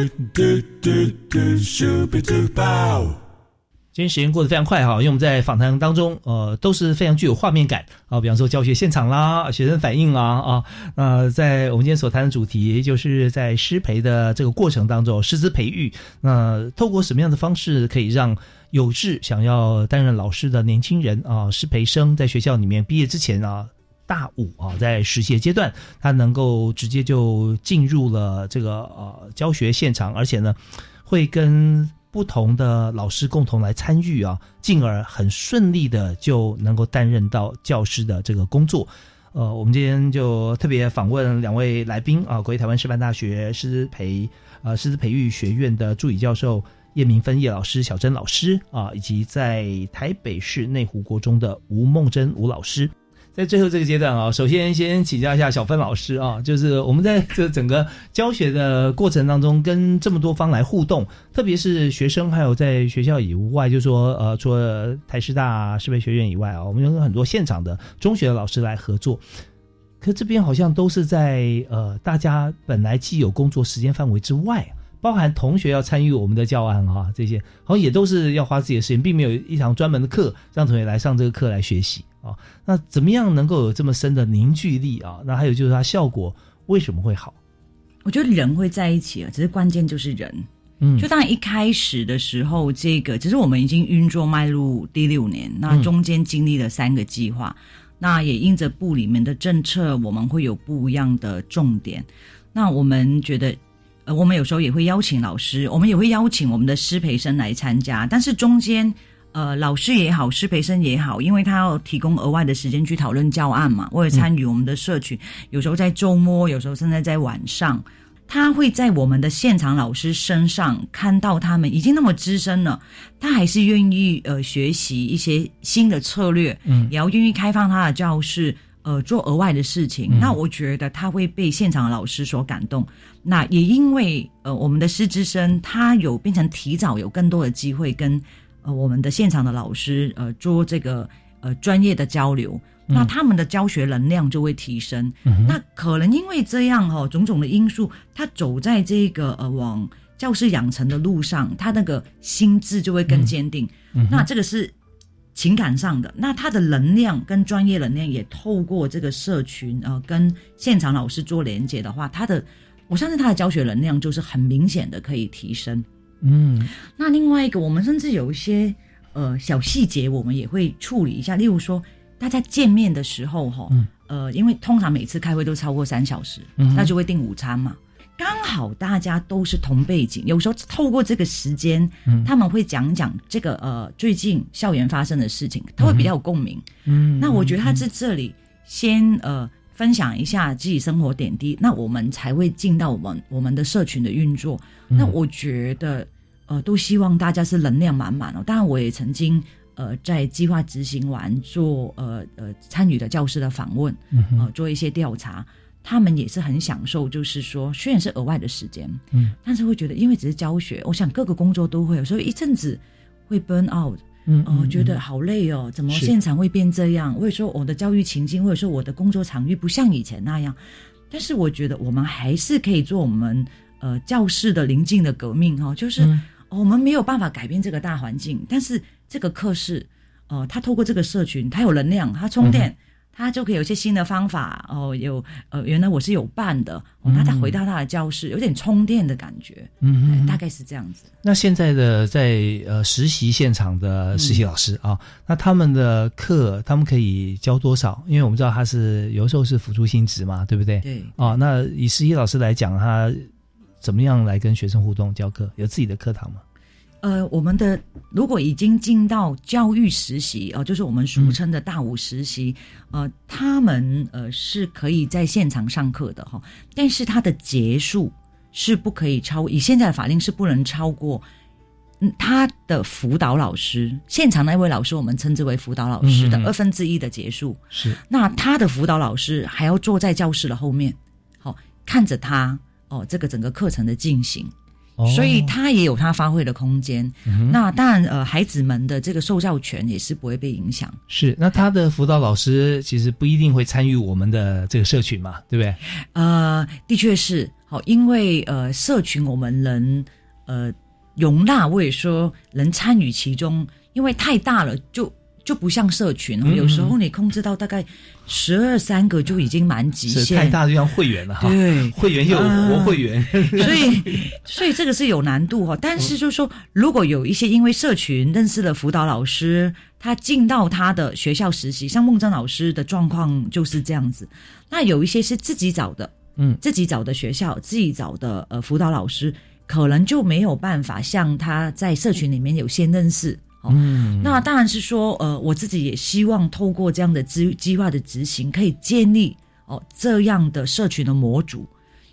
天时间过得非常快哈，因为我们在访谈当中，呃，都是非常具有画面感啊。比方说教学现场啦，学生反应啊啊。那在我们今天所谈的主题，就是在师培的这个过程当中，师资培育，那透过什么样的方式，可以让有志想要担任老师的年轻人啊，师培生在学校里面毕业之前啊，大五啊，在实习阶段，他能够直接就进入了这个呃教学现场，而且呢，会跟。不同的老师共同来参与啊，进而很顺利的就能够担任到教师的这个工作。呃，我们今天就特别访问两位来宾啊，国立台湾师范大学师资培呃师资培育学院的助理教授叶明芬叶老师、小珍老师啊，以及在台北市内湖国中的吴梦珍吴老师。在最后这个阶段啊，首先先请教一下小芬老师啊，就是我们在这整个教学的过程当中，跟这么多方来互动，特别是学生，还有在学校以外，就说呃，除了台师大师培学院以外啊，我们有很多现场的中学的老师来合作。可这边好像都是在呃，大家本来既有工作时间范围之外，包含同学要参与我们的教案哈，这些好像也都是要花自己的时间，并没有一堂专门的课让同学来上这个课来学习。啊，那怎么样能够有这么深的凝聚力啊？那还有就是它效果为什么会好？我觉得人会在一起啊，只是关键就是人。嗯，就当然一开始的时候，这个其实我们已经运作迈入第六年，那中间经历了三个计划，那也因着部里面的政策，我们会有不一样的重点。那我们觉得，呃，我们有时候也会邀请老师，我们也会邀请我们的师培生来参加，但是中间。呃，老师也好，师培生也好，因为他要提供额外的时间去讨论教案嘛，或者参与我们的社群，有时候在周末，有时候甚至在晚上，他会在我们的现场老师身上看到他们已经那么资深了，他还是愿意呃学习一些新的策略，嗯，也要愿意开放他的教室，呃，做额外的事情。那我觉得他会被现场老师所感动。那也因为呃，我们的师资生他有变成提早有更多的机会跟。呃，我们的现场的老师，呃，做这个呃专业的交流，那他们的教学能量就会提升。那可能因为这样哈，种种的因素，他走在这个呃往教师养成的路上，他那个心智就会更坚定。那这个是情感上的，那他的能量跟专业能量也透过这个社群呃跟现场老师做连接的话，他的我相信他的教学能量就是很明显的可以提升。嗯，那另外一个，我们甚至有一些呃小细节，我们也会处理一下。例如说，大家见面的时候，哈，呃，因为通常每次开会都超过三小时，那就会订午餐嘛。刚好大家都是同背景，有时候透过这个时间，他们会讲讲这个呃最近校园发生的事情，他会比较有共鸣。嗯，那我觉得他在这里先呃。分享一下自己生活点滴，那我们才会进到我们我们的社群的运作。那我觉得，呃，都希望大家是能量满满哦。当然，我也曾经呃在计划执行完做呃呃参与的教师的访问，呃做一些调查，他们也是很享受，就是说虽然是额外的时间，嗯，但是会觉得因为只是教学，我想各个工作都会有，所以一阵子会 burn out。嗯，哦，觉得好累哦，怎么现场会变这样？或者说我的教育情境，或者说我的工作场域不像以前那样。但是我觉得我们还是可以做我们呃教室的临近的革命哈，就是我们没有办法改变这个大环境，但是这个课室，呃，他透过这个社群，他有能量，他充电。他就可以有一些新的方法哦，有呃，原来我是有伴的，那他回到他的教室，有点充电的感觉，嗯，大概是这样子。那现在的在呃实习现场的实习老师啊，那他们的课他们可以教多少？因为我们知道他是有时候是辅助性质嘛，对不对？对。哦，那以实习老师来讲，他怎么样来跟学生互动教课？有自己的课堂吗？呃，我们的如果已经进到教育实习哦，就是我们俗称的大五实习，呃，他们呃是可以在现场上课的哈，但是它的结束是不可以超，以现在的法令是不能超过，嗯，他的辅导老师现场那位老师，我们称之为辅导老师的二分之一的结束是，那他的辅导老师还要坐在教室的后面，好看着他哦，这个整个课程的进行。所以他也有他发挥的空间。那当然，呃，孩子们的这个受教权也是不会被影响。是，那他的辅导老师其实不一定会参与我们的这个社群嘛，对不对？呃，的确是。好，因为呃，社群我们能呃容纳，我也说能参与其中，因为太大了就。就不像社群哦，有时候你控制到大概十二三个就已经蛮极限，太大就像会员了哈。对，会员又活会员，所以所以这个是有难度哈。但是就是说，如果有一些因为社群认识了辅导老师，他进到他的学校实习，像孟真老师的状况就是这样子。那有一些是自己找的，嗯，自己找的学校，自己找的呃辅导老师。可能就没有办法像他在社群里面有先认识。嗯，那当然是说，呃，我自己也希望透过这样的计计划的执行，可以建立哦这样的社群的模组，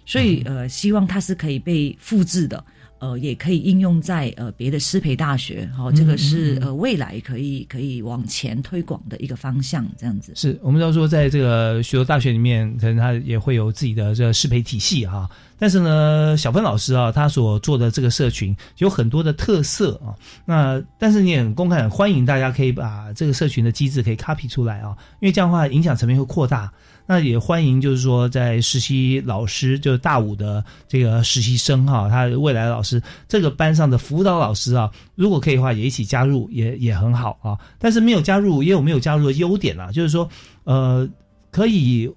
所以呃，希望它是可以被复制的。呃，也可以应用在呃别的师培大学，好，这个是呃未来可以可以往前推广的一个方向，这样子。是我们要说，在这个许多大学里面，可能他也会有自己的这个师培体系哈。但是呢，小芬老师啊，他所做的这个社群有很多的特色啊。那但是你也很公开，欢迎大家可以把这个社群的机制可以 copy 出来啊，因为这样的话影响层面会扩大。那也欢迎，就是说，在实习老师，就是大五的这个实习生哈，他未来的老师，这个班上的辅导老师啊，如果可以的话，也一起加入，也也很好啊。但是没有加入，也有没有加入的优点啊，就是说，呃，可以，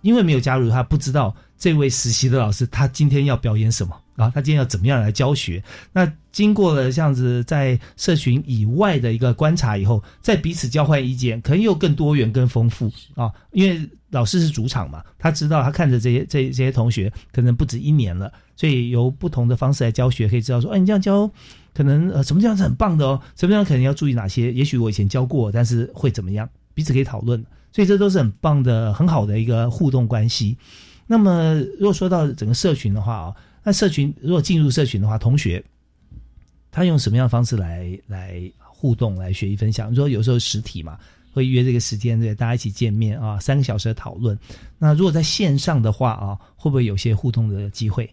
因为没有加入，他不知道这位实习的老师他今天要表演什么。啊，他今天要怎么样来教学？那经过了这样子在社群以外的一个观察以后，在彼此交换意见，可能又更多元、更丰富啊。因为老师是主场嘛，他知道他看着这些这这些同学可能不止一年了，所以由不同的方式来教学，可以知道说，哎，你这样教可能呃什么这样是很棒的哦，什么样可能要注意哪些？也许我以前教过，但是会怎么样？彼此可以讨论，所以这都是很棒的、很好的一个互动关系。那么如果说到整个社群的话啊。那社群如果进入社群的话，同学他用什么样的方式来来互动、来学习分享？你说有时候实体嘛，会约这个时间对大家一起见面啊，三个小时的讨论。那如果在线上的话啊，会不会有些互动的机会？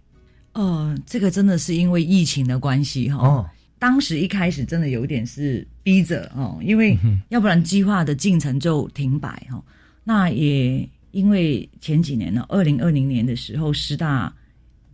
呃，这个真的是因为疫情的关系哈。哦，当时一开始真的有点是逼着哦，因为要不然计划的进程就停摆哈。那也因为前几年呢，二零二零年的时候，师大。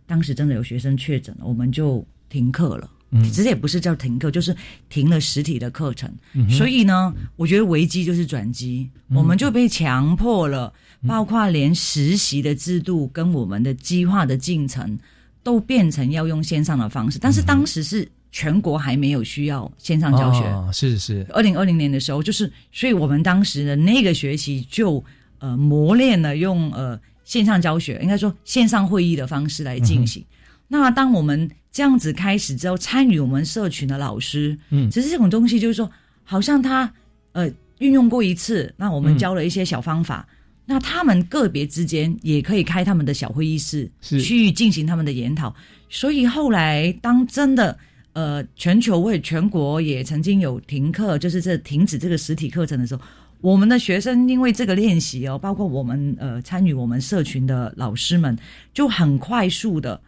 当时真的有学生确诊了，我们就停课了。嗯，其实也不是叫停课，就是停了实体的课程。所以呢，我觉得危机就是转机，我们就被强迫了，包括连实习的制度跟我们的计划的进程都变成要用线上的方式。但是当时是全国还没有需要线上教学，是是。二零二零年的时候，就是所以我们当时的那个学期就呃磨练了用呃。线上教学应该说线上会议的方式来进行。那当我们这样子开始之后，参与我们社群的老师，嗯，其实这种东西就是说，好像他呃运用过一次，那我们教了一些小方法，那他们个别之间也可以开他们的小会议室，去进行他们的研讨。所以后来当真的呃全球或全国也曾经有停课，就是这停止这个实体课程的时候。我们的学生因为这个练习哦，包括我们呃参与我们社群的老师们，就很快速的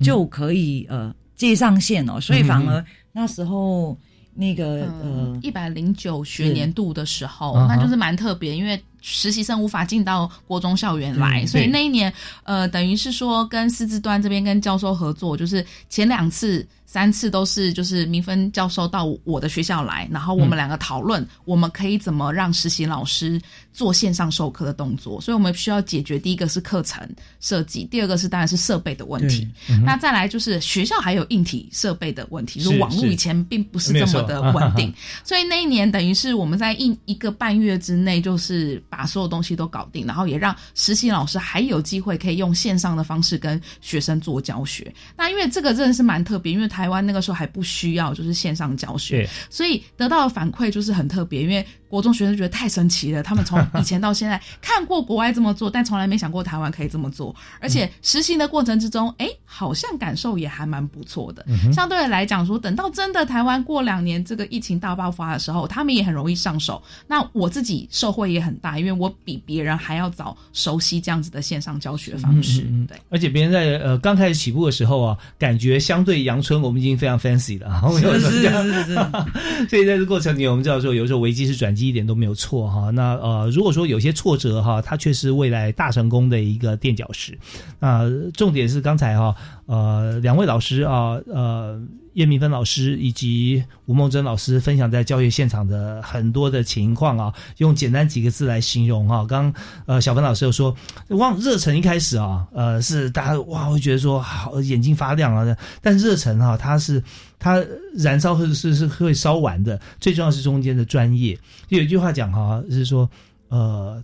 就可以呃接上线哦，所以反而那时候那个呃一百零九学年度的时候，那就是蛮特别，因为实习生无法进到国中校园来，所以那一年呃等于是说跟师资端这边跟教授合作，就是前两次。三次都是就是明芬教授到我的学校来，然后我们两个讨论，我们可以怎么让实习老师做线上授课的动作。所以我们需要解决第一个是课程设计，第二个是当然是设备的问题。那再来就是学校还有硬体设备的问题，是网络以前并不是这么的稳定。所以那一年等于是我们在一一个半月之内，就是把所有东西都搞定，然后也让实习老师还有机会可以用线上的方式跟学生做教学。那因为这个真的是蛮特别，因为台湾那个时候还不需要，就是线上教学，所以得到的反馈就是很特别，因为。国中学生觉得太神奇了，他们从以前到现在看过国外这么做，但从来没想过台湾可以这么做。而且实行的过程之中，哎，好像感受也还蛮不错的。相对来讲，说等到真的台湾过两年这个疫情大爆发的时候，他们也很容易上手。那我自己受惠也很大，因为我比别人还要早熟悉这样子的线上教学方式。嗯对，而且别人在呃刚开始起步的时候啊，感觉相对阳春，我们已经非常 fancy 了。是是是是。所以在这过程里，我们知道说，有时候危机是转。一点都没有错哈，那呃，如果说有些挫折哈，它却是未来大成功的一个垫脚石。那重点是刚才哈，呃，两位老师啊，呃。叶明芬老师以及吴梦珍老师分享在教学现场的很多的情况啊，用简单几个字来形容啊。刚呃小芬老师又说，往热忱一开始啊，呃是大家哇会觉得说好眼睛发亮啊，但热忱哈它是它燃烧是是是会烧完的，最重要是中间的专业。有一句话讲哈，是说呃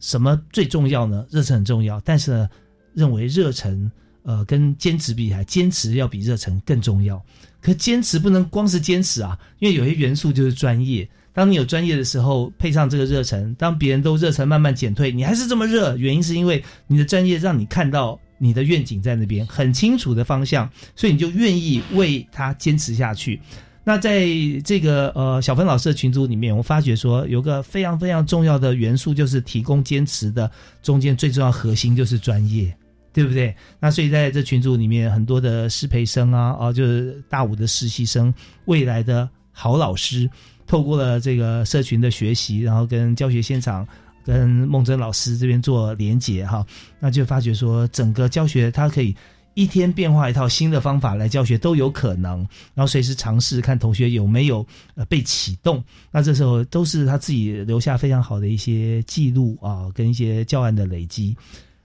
什么最重要呢？热忱很重要，但是呢认为热忱。呃跟坚持比起来，坚持要比热忱更重要。可坚持不能光是坚持啊，因为有些元素就是专业。当你有专业的时候，配上这个热忱，当别人都热忱慢慢减退，你还是这么热，原因是因为你的专业让你看到你的愿景在那边很清楚的方向，所以你就愿意为他坚持下去。那在这个呃小芬老师的群组里面，我发觉说有个非常非常重要的元素，就是提供坚持的中间最重要核心就是专业，对不对？那所以在这群组里面，很多的师培生啊，哦，就是大五的实习生，未来的好老师。透过了这个社群的学习，然后跟教学现场、跟孟真老师这边做连结哈，那就发觉说，整个教学它可以一天变化一套新的方法来教学都有可能，然后随时尝试看同学有没有呃被启动，那这时候都是他自己留下非常好的一些记录啊，跟一些教案的累积。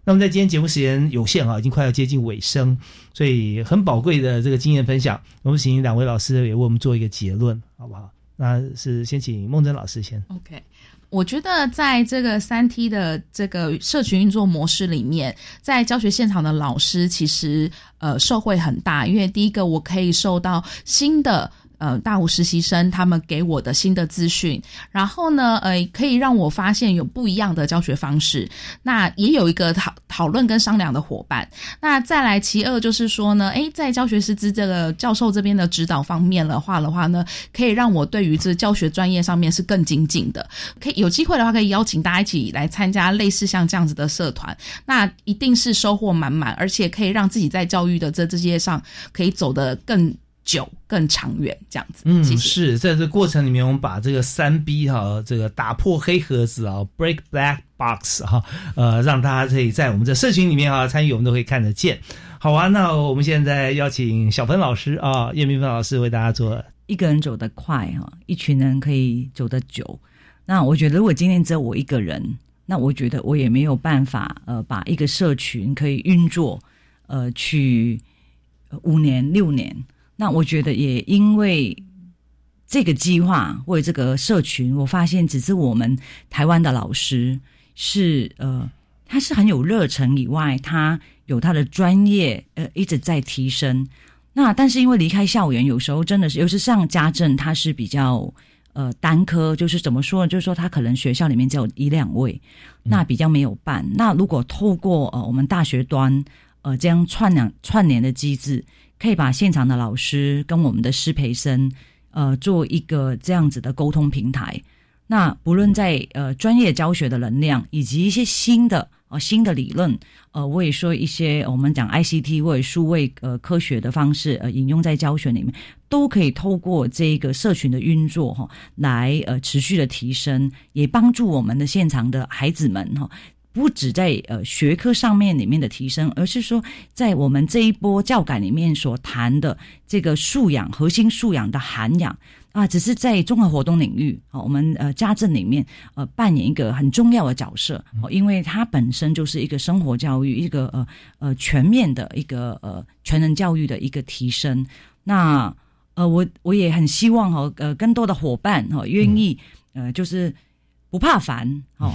那么在今天节目时间有限啊，已经快要接近尾声，所以很宝贵的这个经验分享，我们请两位老师也为我们做一个结论，好不好？那是先请孟真老师先。OK，我觉得在这个三 T 的这个社群运作模式里面，在教学现场的老师其实呃受惠很大，因为第一个我可以受到新的。呃，大五实习生他们给我的新的资讯，然后呢，呃，可以让我发现有不一样的教学方式。那也有一个讨讨论跟商量的伙伴。那再来，其二就是说呢，诶，在教学师资这个教授这边的指导方面的话的话呢，可以让我对于这教学专业上面是更精进的。可以有机会的话，可以邀请大家一起来参加类似像这样子的社团，那一定是收获满满，而且可以让自己在教育的这这些上可以走得更。久更长远这样子，嗯，是在这过程里面，我们把这个三 B 哈，这个打破黑盒子啊，break black box 哈，呃，让大家可以在我们的社群里面啊参与，我们都可以看得见。好啊，那我们现在邀请小芬老师啊，叶明芬老师为大家做。一个人走得快哈，一群人可以走得久。那我觉得，如果今天只有我一个人，那我觉得我也没有办法呃，把一个社群可以运作呃，去五年六年。那我觉得也因为这个计划或者这个社群，我发现只是我们台湾的老师是呃，他是很有热忱以外，他有他的专业呃一直在提升。那但是因为离开校园，有时候真的是，尤其是像家政，他是比较呃单科，就是怎么说呢？就是说他可能学校里面只有一两位，那比较没有办。那如果透过呃我们大学端呃这样串两串联的机制。可以把现场的老师跟我们的师培生，呃，做一个这样子的沟通平台。那不论在呃专业教学的能量，以及一些新的呃新的理论，呃，我也说一些我们讲 ICT 或者数位呃科学的方式，呃，引用在教学里面，都可以透过这个社群的运作哈，来呃持续的提升，也帮助我们的现场的孩子们哈。不止在呃学科上面里面的提升，而是说在我们这一波教改里面所谈的这个素养、核心素养的涵养啊，只是在综合活动领域啊，我们呃家政里面呃扮演一个很重要的角色，因为它本身就是一个生活教育，一个呃呃全面的一个呃全人教育的一个提升。那呃我我也很希望哈呃更多的伙伴哈愿意呃就是不怕烦哦。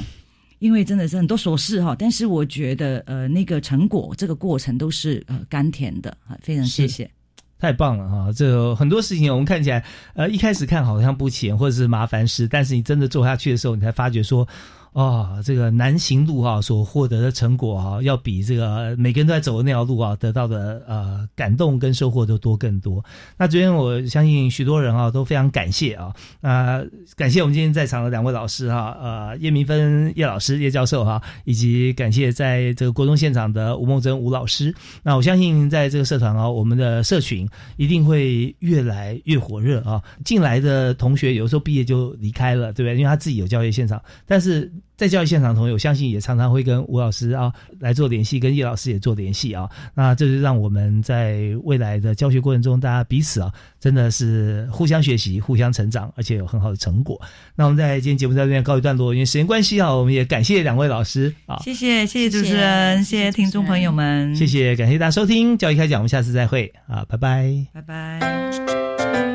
因为真的是很多琐事哈，但是我觉得呃，那个成果这个过程都是呃甘甜的啊，非常谢谢，太棒了哈！这很多事情我们看起来呃一开始看好像不浅或者是麻烦事，但是你真的做下去的时候，你才发觉说。啊，这个南行路啊，所获得的成果啊，要比这个每个人都在走的那条路啊，得到的呃感动跟收获都多更多。那昨天我相信许多人啊都非常感谢啊，那感谢我们今天在场的两位老师哈，呃叶明芬叶老师叶教授哈，以及感谢在这个国中现场的吴梦珍吴老师。那我相信在这个社团啊，我们的社群一定会越来越火热啊。进来的同学有时候毕业就离开了，对不对？因为他自己有教学现场，但是。在教育现场同学，我相信也常常会跟吴老师啊来做联系，跟叶老师也做联系啊。那这是让我们在未来的教学过程中，大家彼此啊真的是互相学习、互相成长，而且有很好的成果。那我们在今天节目在这边告一段落，因为时间关系啊，我们也感谢两位老师啊，谢谢谢谢主持人，谢谢听众朋友们，谢谢感谢大家收听教育开讲，我们下次再会啊，拜拜，拜拜。